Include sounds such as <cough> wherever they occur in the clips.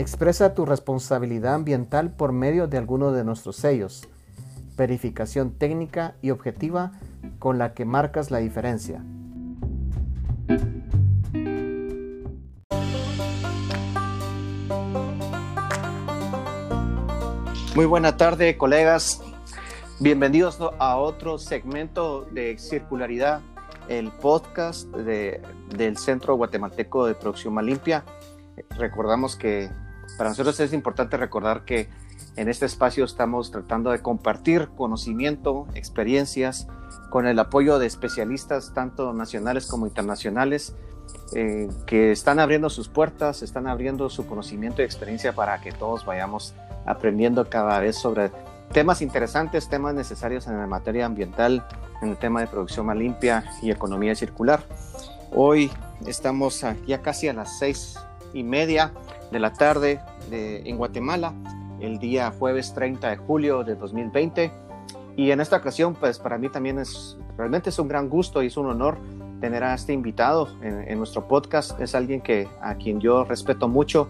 Expresa tu responsabilidad ambiental por medio de alguno de nuestros sellos. Verificación técnica y objetiva con la que marcas la diferencia. Muy buena tarde, colegas. Bienvenidos a otro segmento de circularidad, el podcast del Centro Guatemalteco de Producción Limpia. Recordamos que para nosotros es importante recordar que en este espacio estamos tratando de compartir conocimiento, experiencias, con el apoyo de especialistas tanto nacionales como internacionales eh, que están abriendo sus puertas, están abriendo su conocimiento y experiencia para que todos vayamos aprendiendo cada vez sobre temas interesantes, temas necesarios en la materia ambiental, en el tema de producción más limpia y economía circular. Hoy estamos ya casi a las seis y media de la tarde en Guatemala, el día jueves 30 de julio de 2020. Y en esta ocasión, pues para mí también es realmente es un gran gusto y es un honor tener a este invitado en, nuestro podcast. Es alguien que a quien yo respeto mucho,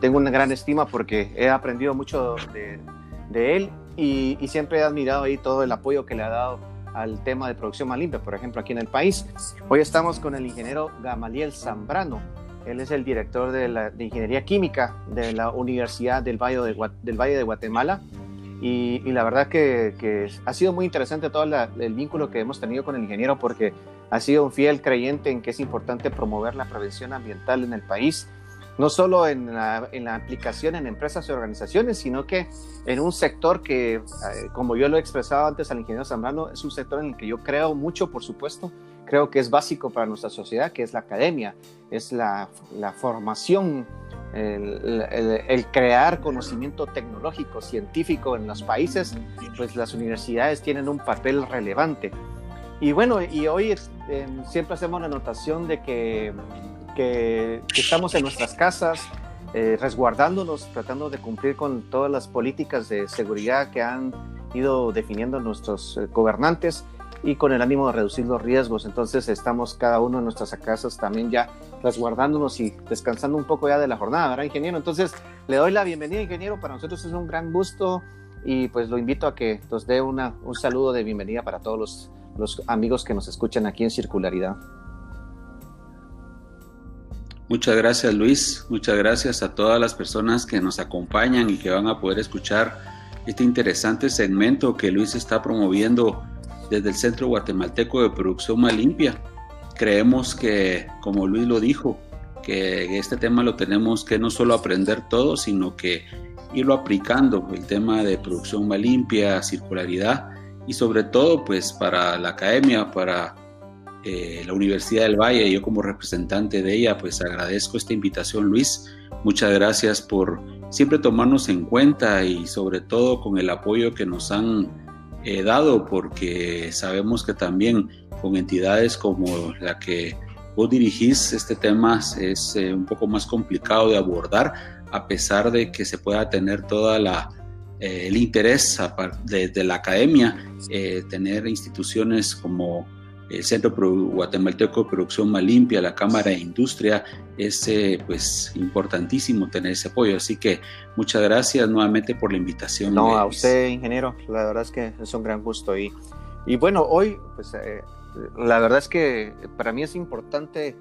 tengo una gran estima porque he aprendido mucho de, él y, y, siempre he admirado ahí todo el apoyo que le ha dado al tema de producción más limpia, por ejemplo, aquí en el país. Hoy estamos con el ingeniero Gamaliel Zambrano. Él es el director de, la, Ingeniería Química de la Universidad del Valle de, Guatemala. Y, la verdad que, ha sido muy interesante todo el vínculo que hemos tenido con el ingeniero porque ha sido un fiel creyente en que es importante promover la prevención ambiental en el país no solo en la, en la, aplicación en empresas y organizaciones, sino que en un sector que, eh, como yo lo he expresado antes al ingeniero Zambrano, es un sector en el que yo creo mucho, por supuesto, creo que es básico para nuestra sociedad, que es la academia, es la, la formación, el, crear conocimiento tecnológico, científico en los países, pues las universidades tienen un papel relevante. Y bueno, y hoy eh, siempre hacemos la anotación de que que, estamos en nuestras casas, eh, resguardándonos, tratando de cumplir con todas las políticas de seguridad que han ido definiendo nuestros eh, gobernantes y con el ánimo de reducir los riesgos. Entonces estamos cada uno en nuestras casas también ya resguardándonos y descansando un poco ya de la jornada, ¿verdad, ingeniero? Entonces le doy la bienvenida, ingeniero. Para nosotros es un gran gusto y pues lo invito a que nos dé una, un saludo de bienvenida para todos los, los amigos que nos escuchan aquí en Circularidad. Muchas gracias Luis, muchas gracias a todas las personas que nos acompañan y que van a poder escuchar este interesante segmento que Luis está promoviendo desde el Centro Guatemalteco de Producción Más Limpia. Creemos que, como Luis lo dijo, que este tema lo tenemos que no solo aprender todo, sino que irlo aplicando, el tema de producción más limpia, circularidad y sobre todo pues para la academia, para eh, la Universidad del Valle, yo como representante de ella, pues agradezco esta invitación, Luis. Muchas gracias por siempre tomarnos en cuenta y sobre todo con el apoyo que nos han eh, dado, porque sabemos que también con entidades como la que vos dirigís, este tema es eh, un poco más complicado de abordar, a pesar de que se pueda tener toda la el interés de, la academia, tener instituciones como el Centro Guatemalteco de Producción Más Limpia, la Cámara de Industria, es eh, pues importantísimo tener ese apoyo. Así que muchas gracias nuevamente por la invitación. No, a usted, ingeniero, la verdad es que es un gran gusto. Y, y bueno, hoy, pues eh, la verdad es que para mí es importante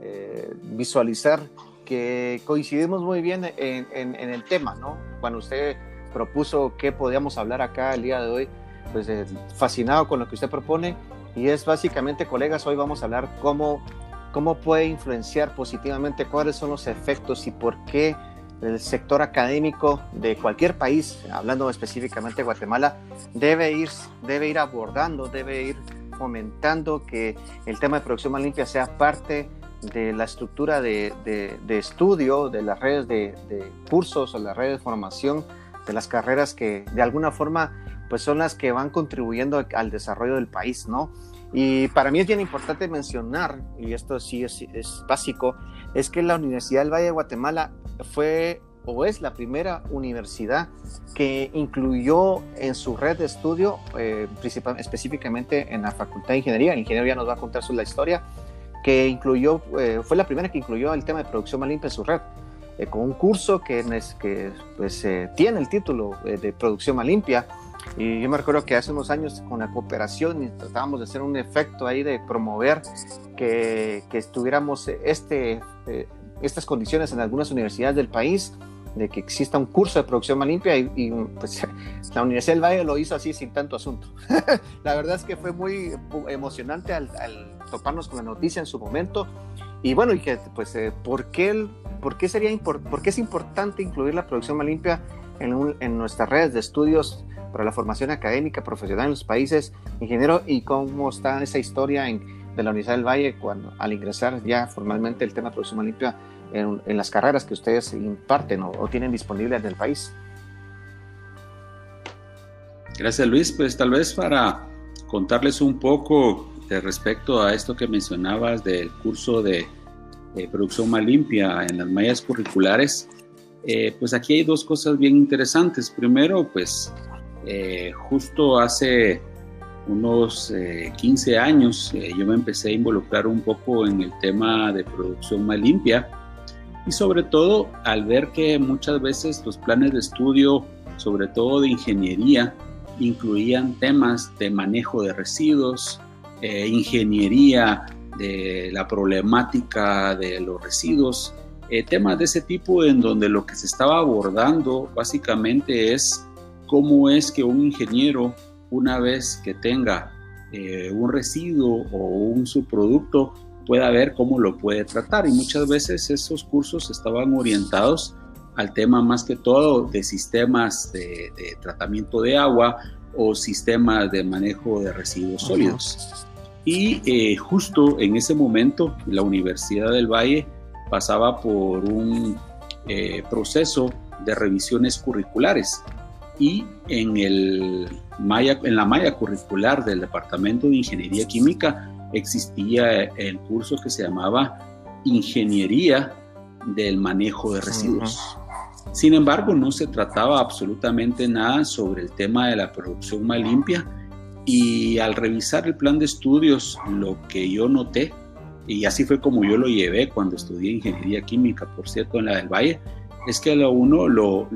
eh, visualizar que coincidimos muy bien en, en, en, el tema, ¿no? Cuando usted propuso qué podíamos hablar acá el día de hoy, pues fascinado con lo que usted propone y es básicamente, colegas, hoy vamos a hablar cómo, cómo puede influenciar positivamente, cuáles son los efectos y por qué el sector académico de cualquier país, hablando específicamente de Guatemala, debe ir, debe ir abordando, debe ir fomentando que el tema de producción más limpia sea parte de la estructura de, de, de estudio, de las redes de, de, cursos o las redes de formación, de las carreras que de alguna forma pues son las que van contribuyendo al desarrollo del país, ¿no? Y para mí es bien importante mencionar, y esto sí es, básico, es que la Universidad del Valle de Guatemala fue o es la primera universidad que incluyó en su red de estudio, eh, específicamente en la Facultad de Ingeniería, el ingeniero ya nos va a contar su la historia, que incluyó, eh, fue la primera que incluyó el tema de producción más limpia en su red. eh, con un curso que, que pues, eh, tiene el título de producción más limpia. Y yo me recuerdo que hace unos años con la cooperación y tratábamos de hacer un efecto ahí de promover que, que estuviéramos este, estas condiciones en algunas universidades del país de que exista un curso de producción más limpia y, pues, <laughs> la Universidad del Valle lo hizo así sin tanto asunto. <laughs> la verdad es que fue muy emocionante al, toparnos con la noticia en su momento y bueno, y que pues, eh, ¿por, qué ¿por, qué sería por qué es importante incluir la producción más limpia en, en, nuestras redes de estudios para la formación académica profesional en los países ingeniero y cómo está esa historia en, de la Universidad del Valle cuando al ingresar ya formalmente el tema de producción limpia en, las carreras que ustedes imparten o, tienen disponibles en el país. Gracias Luis, pues tal vez para contarles un poco respecto a esto que mencionabas del curso de, producción más limpia en las mallas curriculares, eh, pues aquí hay dos cosas bien interesantes. Primero, pues eh, justo hace unos 15 eh, años yo me empecé a involucrar un poco en el tema de producción más limpia. Y sobre todo al ver que muchas veces los planes de estudio, sobre todo de ingeniería, incluían temas de manejo de residuos, eh, ingeniería de la problemática de los residuos, eh, temas de ese tipo en donde lo que se estaba abordando básicamente es cómo es que un ingeniero, una vez que tenga eh, un residuo o un subproducto, pueda ver cómo lo puede tratar. Y muchas veces esos cursos estaban orientados al tema más que todo de sistemas de, tratamiento de agua o sistemas de manejo de residuos sólidos. Y eh, justo en ese momento la Universidad del Valle pasaba por un eh, proceso de revisiones curriculares y en, el maya, en la malla curricular del Departamento de Ingeniería Química existía el curso que se llamaba Ingeniería del Manejo de Residuos. Sin embargo, no se trataba absolutamente nada sobre el tema de la producción más limpia y al revisar el plan de estudios, lo que yo noté, y así fue como yo lo llevé cuando estudié ingeniería química, por cierto, en la del Valle, es que a uno lo,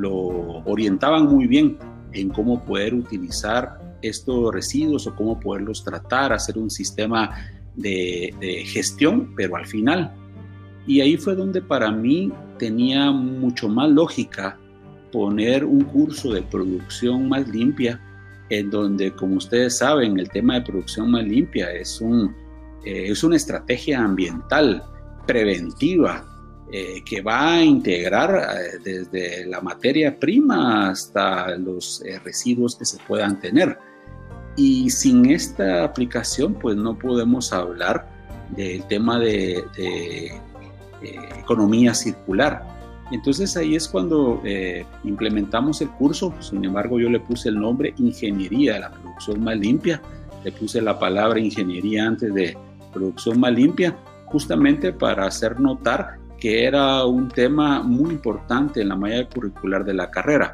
orientaban muy bien en cómo poder utilizar estos residuos o cómo poderlos tratar, hacer un sistema de, gestión, pero al final. Y ahí fue donde para mí tenía mucho más lógica poner un curso de producción más limpia, en donde, como ustedes saben, el tema de producción más limpia es, un, eh, es una estrategia ambiental preventiva eh, que va a integrar eh, desde la materia prima hasta los residuos que se puedan tener. Y sin esta aplicación, pues no podemos hablar del tema de, eh, economía circular. Entonces ahí es cuando eh, implementamos el curso, sin embargo yo le puse el nombre Ingeniería de la Producción Más Limpia, le puse la palabra ingeniería antes de producción más limpia, justamente para hacer notar que era un tema muy importante en la malla curricular de la carrera.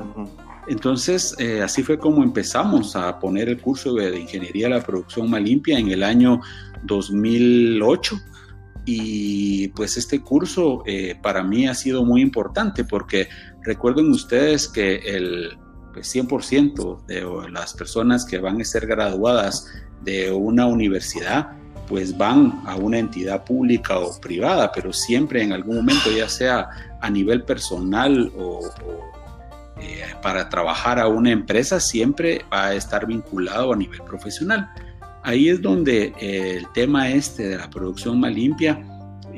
Entonces, eh, así fue como empezamos a poner el curso de, Ingeniería de la Producción Más Limpia en el año 2008. Y pues este curso eh, para mí ha sido muy importante porque recuerden ustedes que el 100% pues, de las personas que van a ser graduadas de una universidad pues van a una entidad pública o privada, pero siempre en algún momento, ya sea a nivel personal o eh, para trabajar a una empresa siempre va a estar vinculado a nivel profesional. Ahí es donde eh, el tema este de la producción más limpia,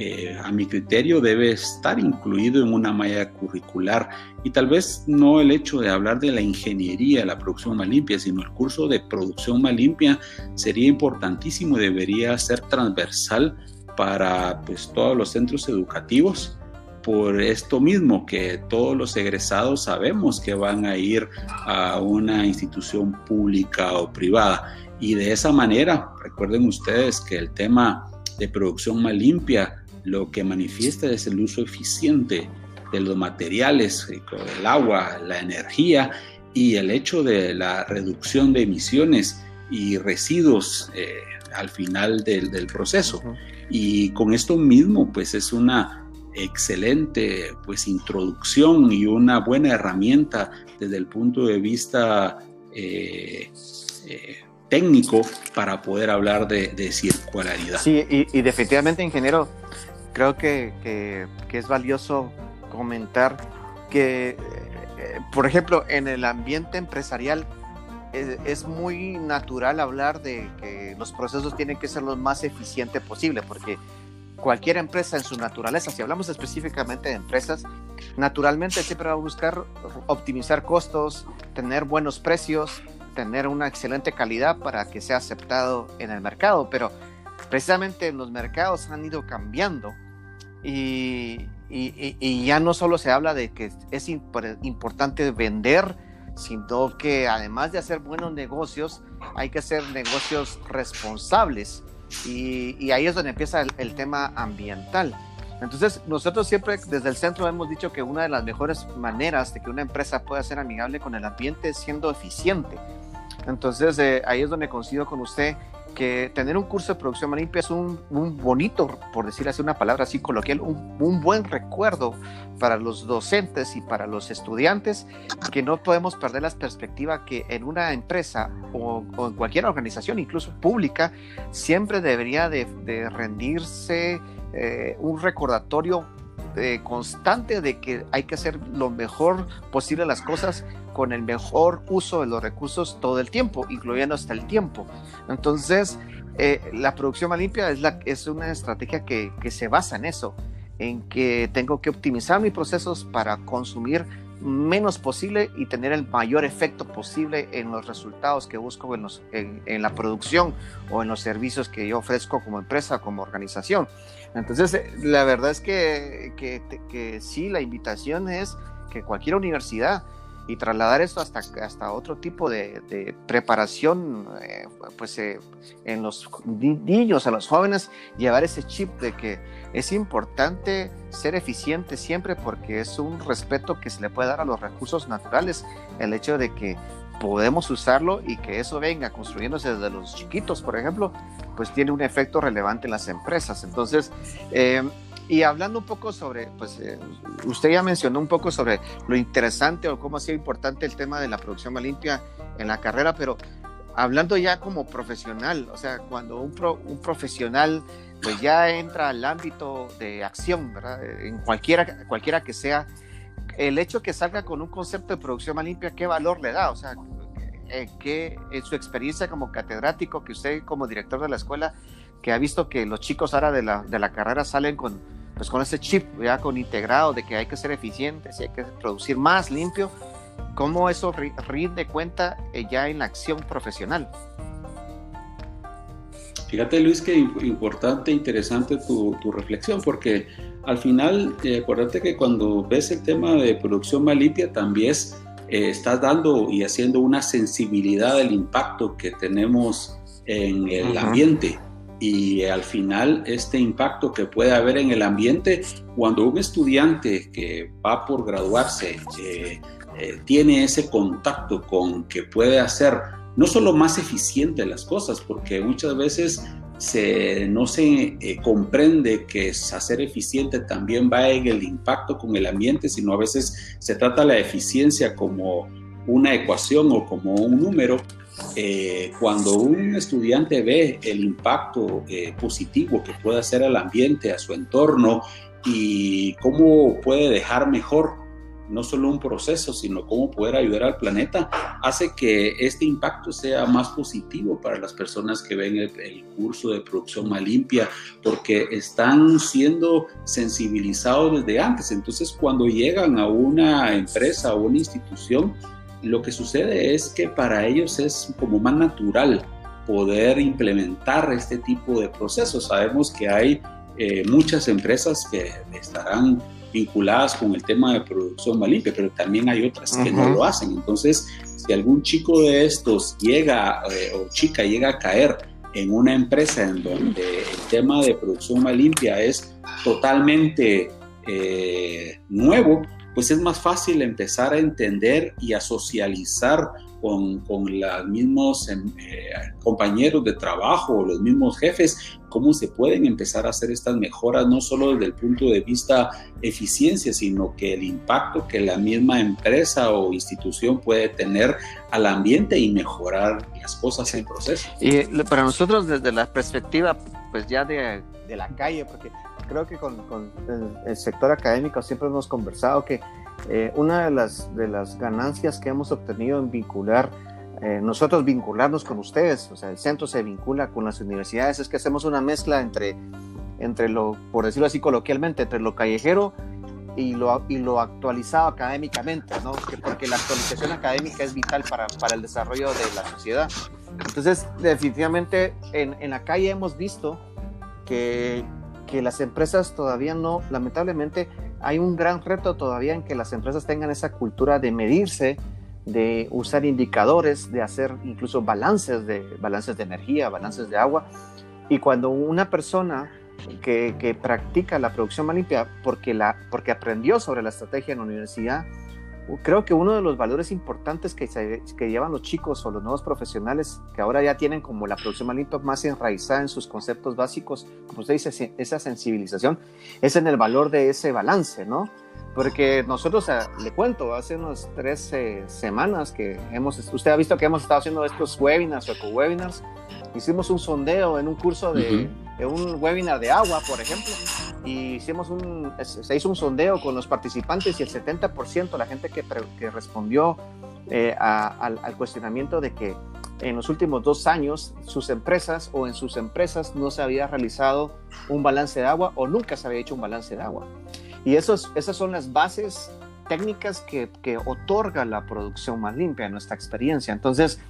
eh, a mi criterio, debe estar incluido en una malla curricular y tal vez no el hecho de hablar de la ingeniería la producción más limpia, sino el curso de producción más limpia sería importantísimo y debería ser transversal para pues, todos los centros educativos por esto mismo, que todos los egresados sabemos que van a ir a una institución pública o privada. Y de esa manera, recuerden ustedes que el tema de producción más limpia lo que manifiesta es el uso eficiente de los materiales, el agua, la energía y el hecho de la reducción de emisiones y residuos eh, al final del, del proceso. Y con esto mismo, pues es una excelente pues introducción y una buena herramienta desde el punto de vista eh, eh, técnico para poder hablar de, circularidad. Sí, y, definitivamente, ingeniero, creo que, que, es valioso comentar que, eh, por ejemplo, en el ambiente empresarial es, muy natural hablar de que los procesos tienen que ser lo más eficiente posible, porque cualquier empresa en su naturaleza, si hablamos específicamente de empresas, naturalmente siempre va a buscar optimizar costos, tener buenos precios, tener una excelente calidad para que sea aceptado en el mercado, pero precisamente los mercados han ido cambiando y, ya no solo se habla de que es importante vender, sino que además de hacer buenos negocios, hay que hacer negocios responsables y, ahí es donde empieza el, tema ambiental. Entonces, nosotros siempre desde el centro hemos dicho que una de las mejores maneras de que una empresa pueda ser amigable con el ambiente es siendo eficiente. Entonces, eh, ahí es donde coincido con usted que tener un curso de producción limpia es un, bonito, por decir así una palabra así coloquial, un, buen recuerdo para los docentes y para los estudiantes, que no podemos perder la perspectiva que en una empresa o, en cualquier organización, incluso pública, siempre debería de, rendirse eh, un recordatorio eh, constante de que hay que hacer lo mejor posible las cosas con el mejor uso de los recursos todo el tiempo, incluyendo hasta el tiempo. Entonces, eh, la producción más limpia es, la, es una estrategia que, que se basa en eso, en que tengo que optimizar mis procesos para consumir menos posible y tener el mayor efecto posible en los resultados que busco en, los, en, la producción o en los servicios que yo ofrezco como empresa, como organización. Entonces, eh, la verdad es que, que, que sí, la invitación es que cualquier universidad y trasladar esto hasta, hasta otro tipo de, preparación, eh, pues eh, en los niños, a los jóvenes, llevar ese chip de que es importante ser eficiente siempre porque es un respeto que se le puede dar a los recursos naturales, el hecho de que podemos usarlo y que eso venga construyéndose desde los chiquitos, por ejemplo, pues tiene un efecto relevante en las empresas. Entonces, eh, y hablando un poco sobre, pues eh, usted ya mencionó un poco sobre lo interesante o cómo ha sido importante el tema de la producción más limpia en la carrera, pero hablando ya como profesional, o sea, cuando un, un profesional pues ya entra al ámbito de acción, ¿verdad? En cualquiera, cualquiera que sea, el hecho que salga con un concepto de producción más limpia, ¿qué valor le da? O sea, eh, que en su experiencia como catedrático, que usted como director de la escuela, que ha visto que los chicos ahora de la, de la carrera salen con, pues con ese chip ya con integrado de que hay que ser eficientes y hay que producir más limpio, ¿cómo eso rinde cuenta eh, ya en la acción profesional? Fíjate Luis que importante, interesante tu, tu reflexión, porque al final, eh, acuérdate que cuando ves el tema de producción más limpia, también eh, estás dando y haciendo una sensibilidad del impacto que tenemos en el ambiente y al final este impacto que puede haber en el ambiente cuando un estudiante que va por graduarse eh, eh, tiene ese contacto con que puede hacer no solo más eficiente las cosas, porque muchas veces se, no se eh, comprende que hacer eficiente también va en el impacto con el ambiente, sino a veces se trata la eficiencia como una ecuación o como un número, eh, cuando un estudiante ve el impacto eh, positivo que puede hacer al ambiente, a su entorno y cómo puede dejar mejor no solo un proceso, sino cómo poder ayudar al planeta, hace que este impacto sea más positivo para las personas que ven el, el curso de producción más limpia, porque están siendo sensibilizados desde antes. Entonces, cuando llegan a una empresa o una institución, lo que sucede es que para ellos es como más natural poder implementar este tipo de procesos. Sabemos que hay eh, muchas empresas que estarán vinculadas con el tema de producción más limpia, pero también hay otras que no lo hacen. Entonces, si algún chico de estos llega eh, o chica llega a caer en una empresa en donde el tema de producción más limpia es totalmente eh, nuevo, pues es más fácil empezar a entender y a socializar con, con los mismos em, eh, compañeros de trabajo o los mismos jefes, cómo se pueden empezar a hacer estas mejoras, no solo desde el punto de vista eficiencia, sino que el impacto que la misma empresa o institución puede tener al ambiente y mejorar las cosas en proceso. Y para nosotros desde la perspectiva pues ya de, de la calle, porque creo que con, con el, sector académico siempre hemos conversado que eh, una de las, de las ganancias que hemos obtenido en vincular, eh, nosotros vincularnos con ustedes, o sea, el centro se vincula con las universidades, es que hacemos una mezcla entre, entre lo, por decirlo así coloquialmente, entre lo callejero y lo, y lo actualizado académicamente, ¿no? Porque la actualización académica es vital para, para el desarrollo de la sociedad. Entonces, definitivamente en, en la calle hemos visto que, que las empresas todavía no, lamentablemente, hay un gran reto todavía en que las empresas tengan esa cultura de medirse, de usar indicadores, de hacer incluso balances de, balances de energía, balances de agua. Y cuando una persona que, que practica la producción más limpia porque, la, porque aprendió sobre la estrategia en la universidad, creo que uno de los valores importantes que, llevan los chicos o los nuevos profesionales que ahora ya tienen como la producción limpia más enraizada en sus conceptos básicos, como usted dice, esa sensibilización, es en el valor de ese balance, ¿no? Porque nosotros, le cuento, hace unas tres semanas que hemos, usted ha visto que hemos estado haciendo estos webinars o eco-webinars, hicimos un sondeo en un curso de, un webinar de agua, por ejemplo, y hicimos un, se hizo un sondeo con los participantes y el 70% de la gente que, que respondió eh, al, al, cuestionamiento de que en los últimos dos años sus empresas o en sus empresas no se había realizado un balance de agua o nunca se había hecho un balance de agua. Y esos, esas son las bases técnicas que, que otorga la producción más limpia en nuestra experiencia. Entonces,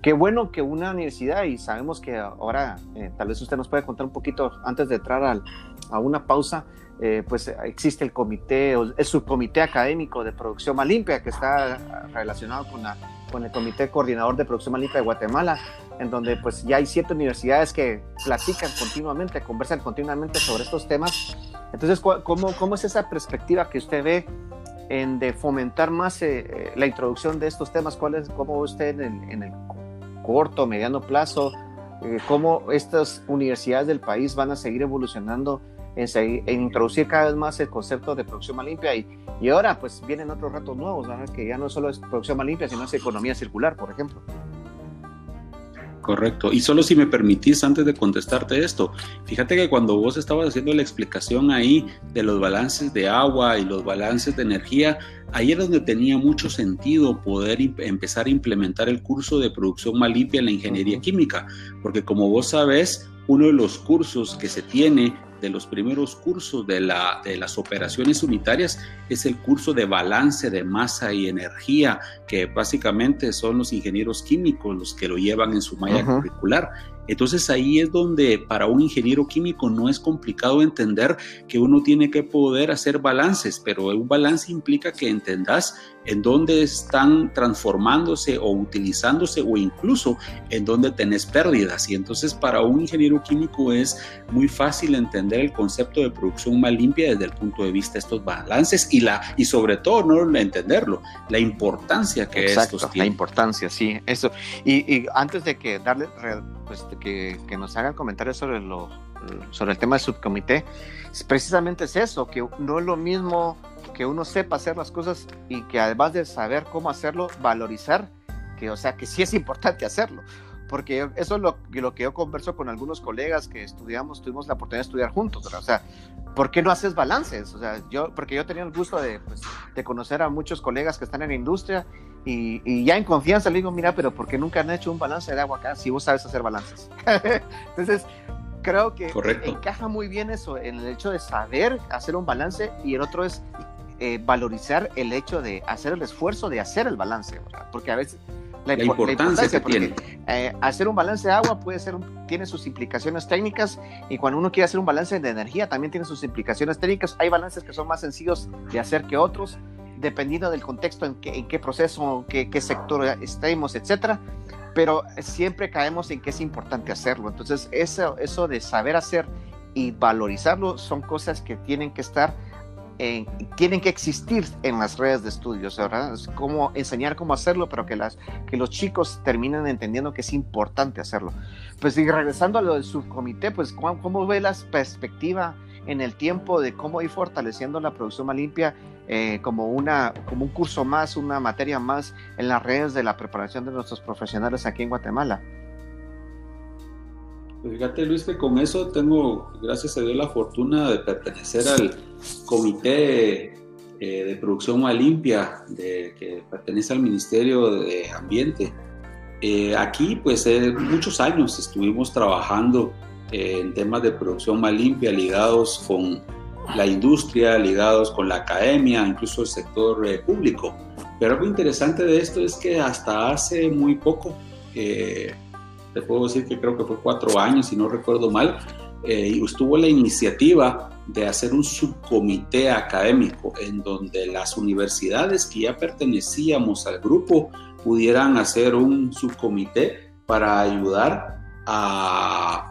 Qué bueno que una universidad, y sabemos que ahora eh, tal vez usted nos puede contar un poquito antes de entrar a una pausa, eh, pues existe el comité, el subcomité académico de producción más limpia que está relacionado con, la, con el comité coordinador de producción más limpia de Guatemala, en donde pues ya hay siete universidades que platican continuamente, conversan continuamente sobre estos temas. Entonces, ¿cómo, cómo es esa perspectiva que usted ve en de fomentar más eh, la introducción de estos temas? ¿Cuál es, ¿Cómo usted en el, en el corto, mediano plazo, eh, cómo estas universidades del país van a seguir evolucionando en, introducir cada vez más el concepto de producción más limpia y, y ahora pues vienen otros retos nuevos, que ya no solo es producción más limpia, sino es economía circular, por ejemplo. Correcto. Y solo si me permitís, antes de contestarte esto, fíjate que cuando vos estabas haciendo la explicación ahí de los balances de agua y los balances de energía, ahí era donde tenía mucho sentido poder empezar a implementar el curso de producción más limpia en la ingeniería química, porque como vos sabés, uno de los cursos que se tiene de los primeros cursos de, la, de las operaciones unitarias es el curso de balance de masa y energía, que básicamente son los ingenieros químicos los que lo llevan en su malla curricular. Entonces ahí es donde para un ingeniero químico no es complicado entender que uno tiene que poder hacer balances, pero un balance implica que entendas en dónde están transformándose o utilizándose o incluso en dónde tenés pérdidas. Y entonces para un ingeniero químico es muy fácil entender el concepto de producción más limpia desde el punto de vista de estos balances y, la, y sobre todo no entenderlo, la importancia que Exacto, estos tienen. La importancia, sí, eso. Y, y antes de que darle, pues, que, que nos hagan comentarios sobre, lo, sobre el tema del subcomité, precisamente es eso, que no es lo mismo que uno sepa hacer las cosas y que además de saber cómo hacerlo, valorizar, que o sea, que sí es importante hacerlo. Porque eso es lo, lo que yo converso con algunos colegas que estudiamos, tuvimos la oportunidad de estudiar juntos, o sea, ¿por qué no haces balances? O sea, yo, porque yo tenía el gusto de, pues, de conocer a muchos colegas que están en la industria y, y, ya en confianza le digo, mira, pero ¿por qué nunca han hecho un balance de agua acá si vos sabes hacer balances? <laughs> Entonces, creo que encaja muy bien eso, en el hecho de saber hacer un balance y el otro es eh, valorizar el hecho de hacer el esfuerzo de hacer el balance, porque a veces la, importancia, que tiene. Eh, hacer un balance de agua puede ser tiene sus implicaciones técnicas y cuando uno quiere hacer un balance de energía también tiene sus implicaciones técnicas. Hay balances que son más sencillos de hacer que otros, dependiendo del contexto en en qué proceso, qué, qué sector estemos, etcétera. Pero siempre caemos en que es importante hacerlo. Entonces, eso, eso de saber hacer y valorizarlo son cosas que tienen que estar tienen que existir en las redes de estudios, ¿verdad? Es como enseñar cómo hacerlo, pero que, las, que los chicos terminen entendiendo que es importante hacerlo. Pues y regresando a lo del subcomité, pues ¿cómo, cómo ve la perspectiva en el tiempo de cómo ir fortaleciendo la producción más limpia eh, como, una, como un curso más, una materia más en las redes de la preparación de nuestros profesionales aquí en Guatemala? Pues fíjate Luis que con eso tengo, gracias a Dios, la fortuna de pertenecer al comité eh, de producción más limpia de, que pertenece al Ministerio de Ambiente. Eh, aquí pues muchos años estuvimos trabajando en temas de producción más limpia ligados con la industria, ligados con la academia, incluso el sector eh, público. Pero algo interesante de esto es que hasta hace muy poco, eh, te puedo decir que creo que fue cuatro años, si no recuerdo mal, eh, estuvo la iniciativa de hacer un subcomité académico en donde las universidades que ya pertenecíamos al grupo pudieran hacer un subcomité para ayudar a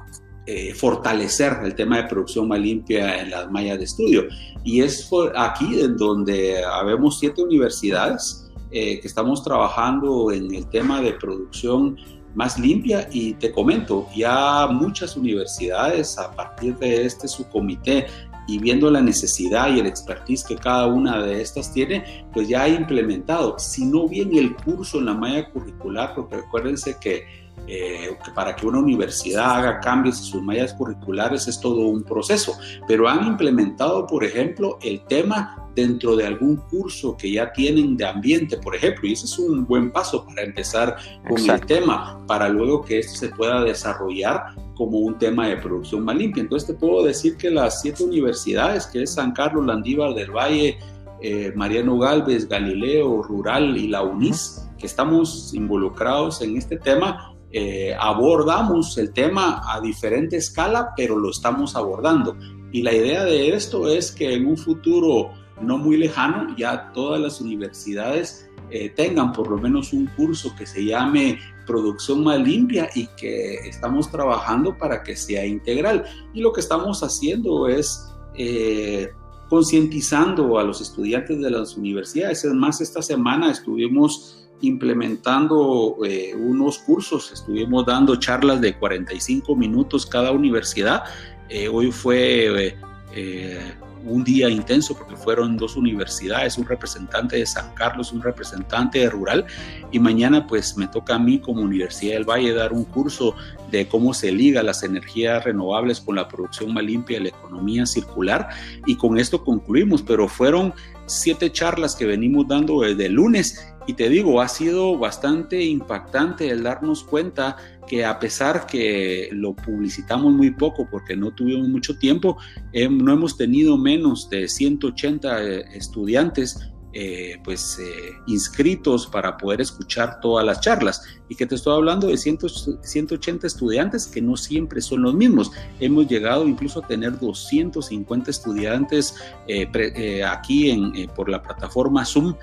eh, fortalecer el tema de producción más limpia en las mallas de estudio. Y es aquí en donde habemos siete universidades eh, que estamos trabajando en el tema de producción más limpia y te comento, ya muchas universidades a partir de este subcomité y viendo la necesidad y el expertise que cada una de estas tiene, pues ya ha implementado, si no bien el curso en la malla curricular, porque recuérdense que eh, para que una universidad haga cambios en sus mallas curriculares es todo un proceso, pero han implementado, por ejemplo, el tema dentro de algún curso que ya tienen de ambiente, por ejemplo, y ese es un buen paso para empezar con el tema, para luego que esto se pueda desarrollar como un tema de producción más limpia. Entonces te puedo decir que las siete universidades, que es San Carlos, Landívar del Valle, eh, Mariano Galvez, Galileo, Rural y la UNIS, que estamos involucrados en este tema, eh, abordamos el tema a diferente escala, pero lo estamos abordando. Y la idea de esto es que en un futuro no muy lejano ya todas las universidades eh, tengan por lo menos un curso que se llame producción más limpia y que estamos trabajando para que sea integral. Y lo que estamos haciendo es eh, concientizando a los estudiantes de las universidades. Es más, esta semana estuvimos implementando eh, unos cursos, estuvimos dando charlas de 45 minutos cada universidad. Eh, hoy fue eh, un día intenso porque fueron dos universidades, un representante de San Carlos, un representante de Rural y mañana pues me toca a mí como Universidad del Valle dar un curso de cómo se liga las energías renovables con la producción más limpia y la economía circular y con esto concluimos, pero fueron siete charlas que venimos dando desde lunes y te digo, ha sido bastante impactante el darnos cuenta que a pesar que lo publicitamos muy poco porque no tuvimos mucho tiempo, no hemos tenido menos de 180 eh, estudiantes eh, pues eh, inscritos para poder escuchar todas las charlas y que te estoy hablando de 180 estudiantes que no siempre son los mismos. Hemos llegado incluso a tener 250 estudiantes eh, aquí en, por la plataforma Zoom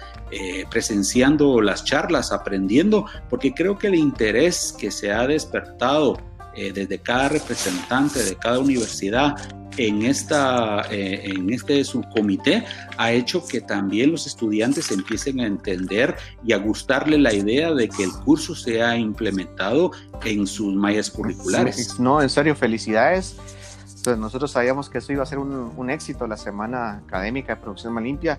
presenciando las charlas, aprendiendo, porque creo que el interés que se ha despertado desde cada representante de cada universidad en, esta, eh, en este subcomité ha hecho que también los estudiantes empiecen a entender y a gustarle la idea de que el curso sea implementado en sus mallas curriculares. No, en serio, felicidades. Pues nosotros sabíamos que eso iba a ser un, un éxito la semana académica de producción más limpia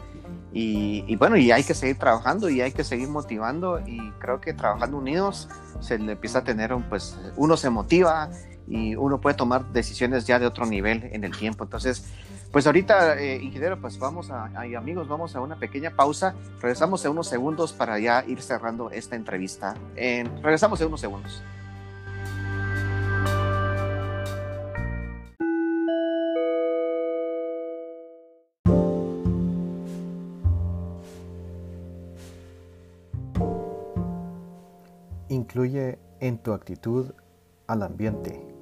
y, y, bueno, y hay que seguir trabajando y hay que seguir motivando y creo que trabajando unidos se le empieza a tener, pues uno se motiva y uno puede tomar decisiones ya de otro nivel en el tiempo. Entonces, pues ahorita, eh, ingeniero, pues vamos a, amigos, vamos a una pequeña pausa. Regresamos en unos segundos para ya ir cerrando esta entrevista. regresamos en unos segundos. Incluye en tu actitud al ambiente.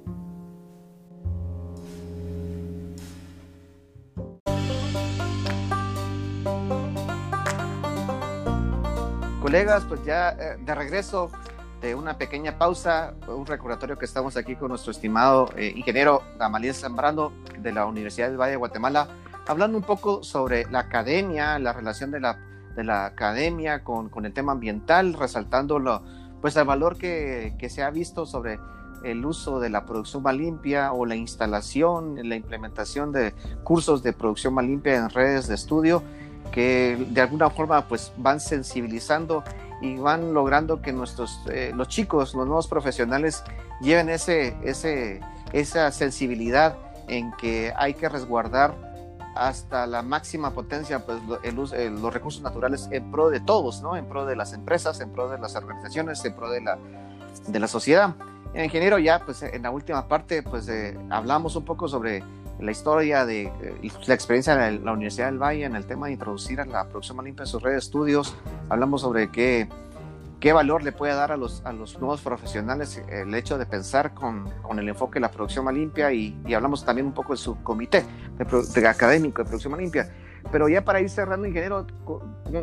Colegas, pues ya eh, de regreso de una pequeña pausa, un recordatorio que estamos aquí con nuestro estimado eh, ingeniero Gamaliel Zambrano de la Universidad del Valle de Guatemala hablando un poco sobre la academia, la relación de la, de la academia con, con, el tema ambiental, resaltando lo, pues el valor que, que, se ha visto sobre el uso de la producción más limpia o la instalación, la implementación de cursos de producción más limpia en redes de estudio que de alguna forma pues van sensibilizando y van logrando que nuestros eh, los chicos, los nuevos profesionales lleven ese, ese, esa sensibilidad en que hay que resguardar hasta la máxima potencia pues, el, los recursos naturales en pro de todos, ¿no? en pro de las empresas, en pro de las organizaciones, en pro de la, de la sociedad. Ingeniero, ya pues en la última parte pues eh, hablamos un poco sobre la historia de eh, la experiencia de la Universidad del Valle en el tema de introducir a la producción más limpia en sus redes de estudios. Hablamos sobre qué, qué valor le puede dar a los, a los nuevos profesionales el hecho de pensar con, con el enfoque de la producción más limpia y, y, hablamos también un poco del subcomité de, de académico de producción más limpia. Pero ya para ir cerrando, ingeniero,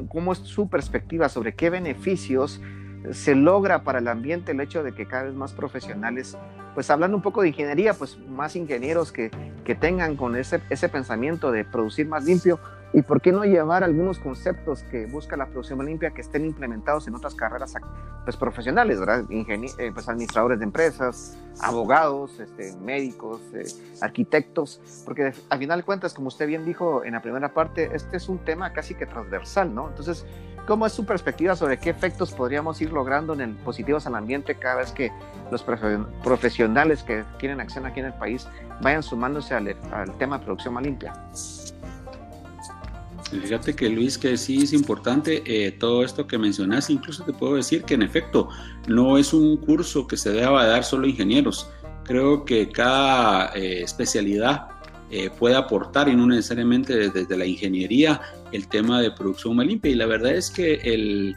¿cómo es su perspectiva sobre qué beneficios se logra para el ambiente el hecho de que cada vez más profesionales, pues hablando un poco de ingeniería, pues más ingenieros que, que tengan con ese, ese pensamiento de producir más limpio y por qué no llevar algunos conceptos que busca la producción más limpia que estén implementados en otras carreras pues, profesionales, ¿verdad? Eh, pues, administradores de empresas, abogados, este, médicos, eh, arquitectos, porque al final de cuentas, como usted bien dijo en la primera parte, este es un tema casi que transversal, ¿no? Entonces, ¿Cómo es su perspectiva sobre qué efectos podríamos ir logrando en el positivos al ambiente cada vez que los profesionales que tienen acción aquí en el país vayan sumándose al, tema de producción más limpia? Fíjate que Luis, que sí es importante eh, todo esto que mencionas, incluso te puedo decir que en efecto no es un curso que se deba dar solo ingenieros. Creo que cada eh, especialidad eh, puede aportar y no necesariamente desde, la ingeniería el tema de producción más limpia. Y la verdad es que el,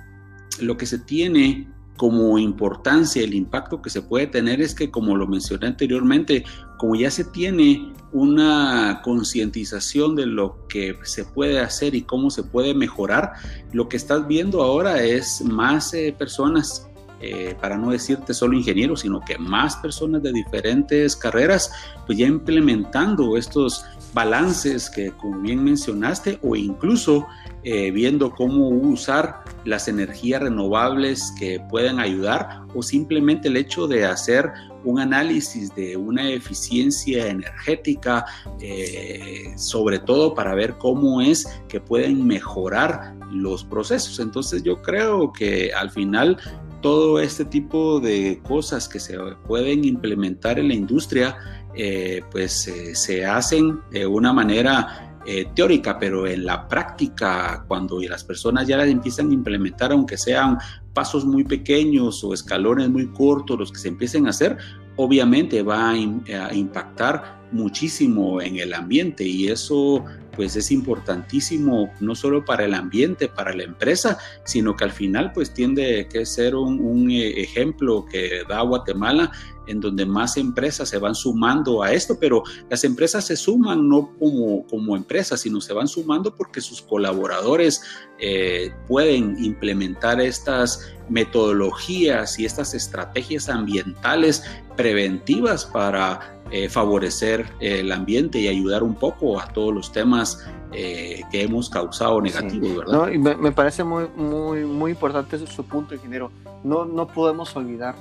lo que se tiene como importancia, el impacto que se puede tener es que, como lo mencioné anteriormente, como ya se tiene una concientización de lo que se puede hacer y cómo se puede mejorar, lo que estás viendo ahora es más eh, personas eh, para no decirte solo ingenieros, sino que más personas de diferentes carreras, pues ya implementando estos balances que como bien mencionaste o incluso eh, viendo cómo usar las energías renovables que pueden ayudar o simplemente el hecho de hacer un análisis de una eficiencia energética, eh, sobre todo para ver cómo es que pueden mejorar los procesos. Entonces yo creo que al final todo este tipo de cosas que se pueden implementar en la industria, eh, pues eh, se hacen de una manera eh, teórica, pero en la práctica, cuando las personas ya las empiezan a implementar, aunque sean pasos muy pequeños o escalones muy cortos los que se empiecen a hacer, obviamente va a, impactar muchísimo en el ambiente y eso pues es importantísimo no solo para el ambiente, para la empresa, sino que al final pues tiende que ser un, un ejemplo que da Guatemala en donde más empresas se van sumando a esto, pero las empresas se suman no como, como empresas, sino se van sumando porque sus colaboradores eh, pueden implementar estas metodologías y estas estrategias ambientales preventivas para eh, favorecer el ambiente y ayudar un poco a todos los temas eh, que hemos causado negativos, ¿verdad? No, y me, parece muy, muy, muy importante su punto, ingeniero. No, no podemos olvidar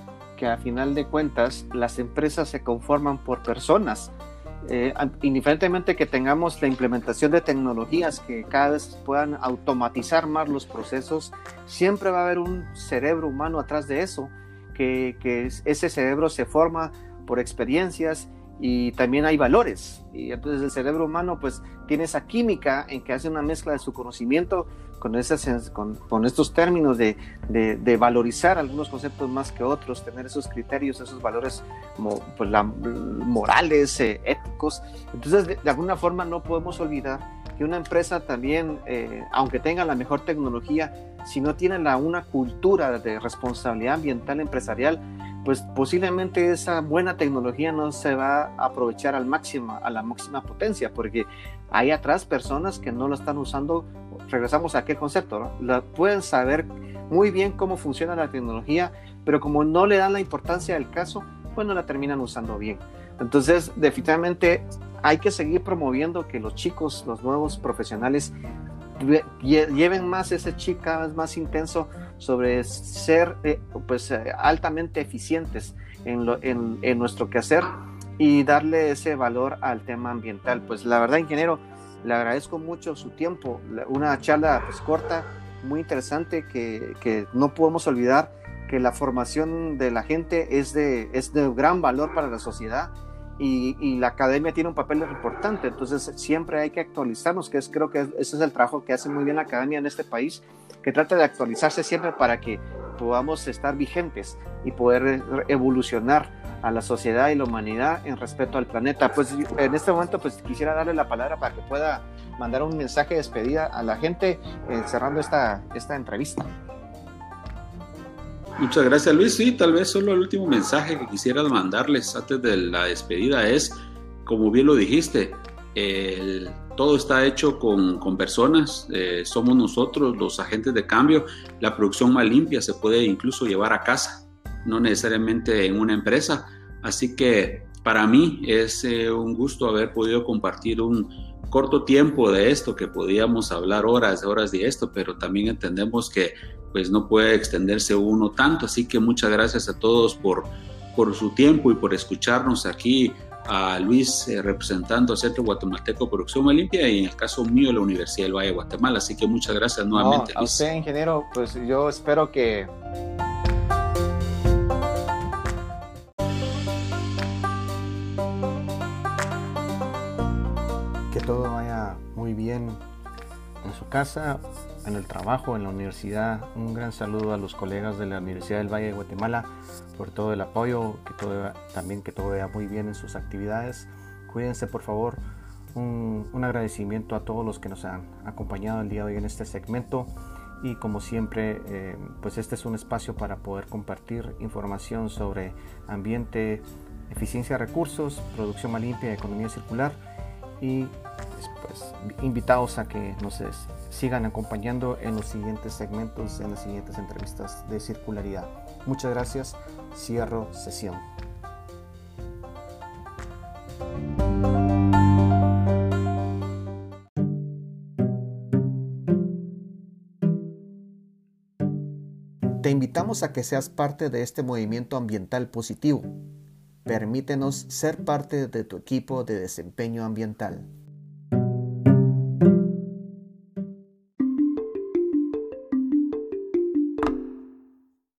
a final de cuentas las empresas se conforman por personas. Eh, indiferentemente que tengamos la implementación de tecnologías que cada vez puedan automatizar más los procesos, siempre va a haber un cerebro humano atrás de eso, que, que ese cerebro se forma por experiencias y también hay valores. Y entonces el cerebro humano pues tiene esa química en que hace una mezcla de su conocimiento con, esas, con, con estos términos de, de, valorizar algunos conceptos más que otros, tener esos criterios, esos valores pues, la, morales, eh, éticos. Entonces de, alguna forma no podemos olvidar que una empresa también, eh, aunque tenga la mejor tecnología, si no tiene la, una cultura de responsabilidad ambiental empresarial, pues posiblemente esa buena tecnología no se va a aprovechar al máximo, a la máxima potencia, porque hay atrás personas que no lo están usando. Regresamos a aquel concepto, ¿no? pueden saber muy bien cómo funciona la tecnología, pero como no le dan la importancia del caso, pues no la terminan usando bien. Entonces, definitivamente hay que seguir promoviendo que los chicos, los nuevos profesionales, lleven más ese chip cada más intenso sobre ser eh, pues eh, altamente eficientes en, lo, en, en, nuestro quehacer y darle ese valor al tema ambiental. Pues la verdad, ingeniero, le agradezco mucho su tiempo, una charla pues corta, muy interesante que, que no podemos olvidar que la formación de la gente es de, es de gran valor para la sociedad y, la academia tiene un papel importante, entonces siempre hay que actualizarnos, que es, creo que ese es el trabajo que hace muy bien la academia en este país, que trata de actualizarse siempre para que podamos estar vigentes y poder evolucionar a la sociedad y la humanidad en respeto al planeta. Pues en este momento pues quisiera darle la palabra para que pueda mandar un mensaje de despedida a la gente eh, cerrando esta, esta entrevista. Muchas gracias Luis. Sí, tal vez solo el último mensaje que quisiera mandarles antes de la despedida es, como bien lo dijiste, todo está hecho con, personas, eh, somos nosotros los agentes de cambio, la producción más limpia se puede incluso llevar a casa, no necesariamente en una empresa. Así que para mí es eh, un gusto haber podido compartir un corto tiempo de esto, que podíamos hablar horas, horas de esto, pero también entendemos que pues no puede extenderse uno tanto. Así que muchas gracias a todos por, por su tiempo y por escucharnos aquí a Luis eh, representando al Centro Guatemalteco Producción Limpia y en el caso mío la Universidad del Valle de Guatemala. Así que muchas gracias nuevamente. a usted, ingeniero, pues yo espero. Que muy bien en su casa, en el trabajo, en la universidad. Un gran saludo a los colegas de la Universidad del Valle de Guatemala por todo el apoyo, que todo, también que todo vaya muy bien en sus actividades. Cuídense por favor. Un, agradecimiento a todos los que nos han acompañado el día de hoy en este segmento y como siempre eh, pues este es un espacio para poder compartir información sobre ambiente, eficiencia de recursos, producción más limpia economía circular y pues, invitados a que nos sigan acompañando en los siguientes segmentos, en las siguientes entrevistas de circularidad. Muchas gracias. Cierro sesión. Te invitamos a que seas parte de este movimiento ambiental positivo. Permítenos ser parte de tu equipo de desempeño ambiental.